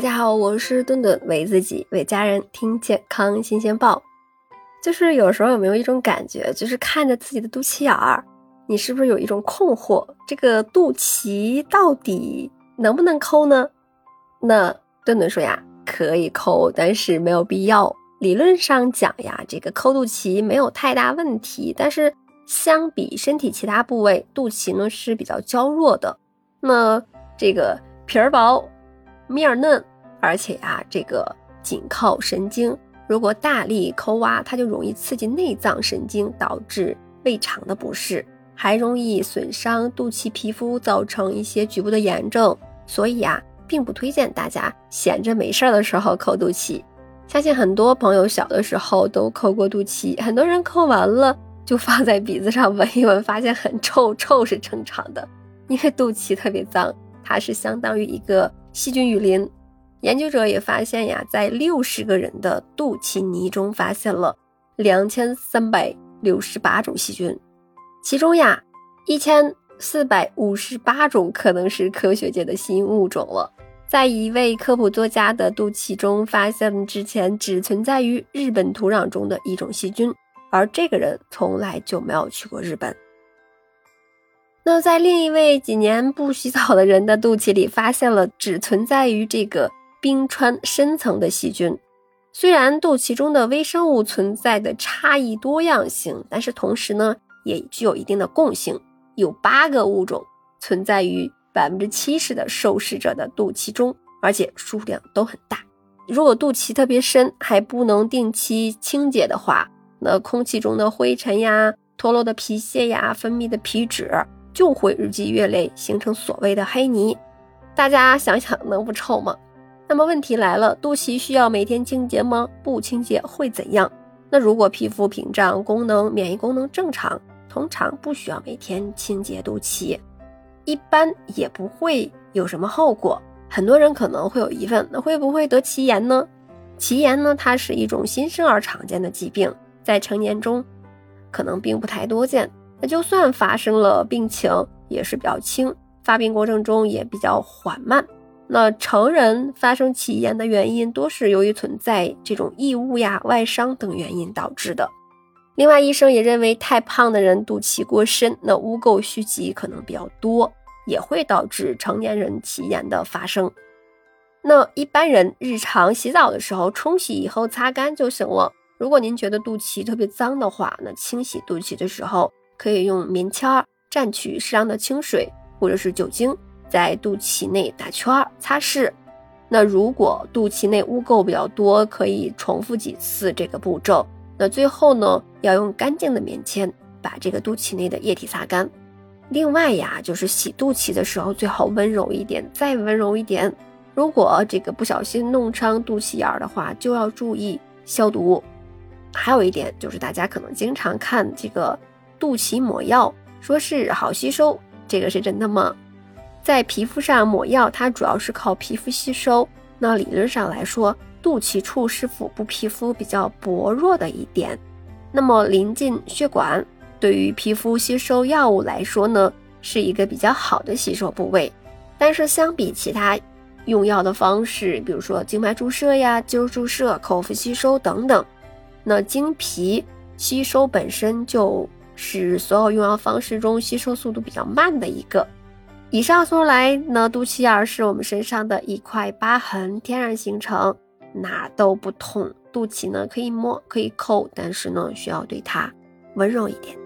大家好，我是顿顿，为自己为家人听健康新鲜报。就是有时候有没有一种感觉，就是看着自己的肚脐眼儿，你是不是有一种困惑？这个肚脐到底能不能抠呢？那顿顿说呀，可以抠，但是没有必要。理论上讲呀，这个抠肚脐没有太大问题，但是相比身体其他部位，肚脐呢是比较娇弱的。那这个皮儿薄。面儿嫩，而且呀，这个紧靠神经，如果大力抠挖，它就容易刺激内脏神经，导致胃肠的不适，还容易损伤肚脐皮肤，造成一些局部的炎症。所以呀，并不推荐大家闲着没事儿的时候抠肚脐。相信很多朋友小的时候都抠过肚脐，很多人抠完了就放在鼻子上闻一闻，发现很臭，臭是正常的，因为肚脐特别脏，它是相当于一个。细菌雨林，研究者也发现呀，在六十个人的肚脐泥中发现了两千三百六十八种细菌，其中呀，一千四百五十八种可能是科学界的新物种了。在一位科普作家的肚脐中发现之前只存在于日本土壤中的一种细菌，而这个人从来就没有去过日本。那在另一位几年不洗澡的人的肚脐里，发现了只存在于这个冰川深层的细菌。虽然肚脐中的微生物存在的差异多样性，但是同时呢，也具有一定的共性。有八个物种存在于百分之七十的受试者的肚脐中，而且数量都很大。如果肚脐特别深，还不能定期清洁的话，那空气中的灰尘呀、脱落的皮屑呀、分泌的皮脂。就会日积月累形成所谓的黑泥，大家想想能不臭吗？那么问题来了，肚脐需要每天清洁吗？不清洁会怎样？那如果皮肤屏障功能、免疫功能正常，通常不需要每天清洁肚脐，一般也不会有什么后果。很多人可能会有疑问，那会不会得脐炎呢？脐炎呢，它是一种新生儿常见的疾病，在成年中可能并不太多见。那就算发生了病情，也是比较轻，发病过程中也比较缓慢。那成人发生脐炎的原因，多是由于存在这种异物呀、外伤等原因导致的。另外，医生也认为，太胖的人肚脐过深，那污垢蓄积可能比较多，也会导致成年人脐炎的发生。那一般人日常洗澡的时候，冲洗以后擦干就行了。如果您觉得肚脐特别脏的话，那清洗肚脐的时候。可以用棉签蘸取适量的清水或者是酒精，在肚脐内打圈擦拭。那如果肚脐内污垢比较多，可以重复几次这个步骤。那最后呢，要用干净的棉签把这个肚脐内的液体擦干。另外呀，就是洗肚脐的时候最好温柔一点，再温柔一点。如果这个不小心弄伤肚脐眼儿的话，就要注意消毒。还有一点就是，大家可能经常看这个。肚脐抹药说是好吸收，这个是真的吗？在皮肤上抹药，它主要是靠皮肤吸收。那理论上来说，肚脐处是腹部皮肤比较薄弱的一点，那么临近血管，对于皮肤吸收药物来说呢，是一个比较好的吸收部位。但是相比其他用药的方式，比如说静脉注射呀、肌肉注射、口服吸收等等，那经皮吸收本身就。是所有用药方式中吸收速度比较慢的一个。以上说来呢，肚脐眼是我们身上的一块疤痕，天然形成，哪都不痛。肚脐呢可以摸可以抠，但是呢需要对它温柔一点。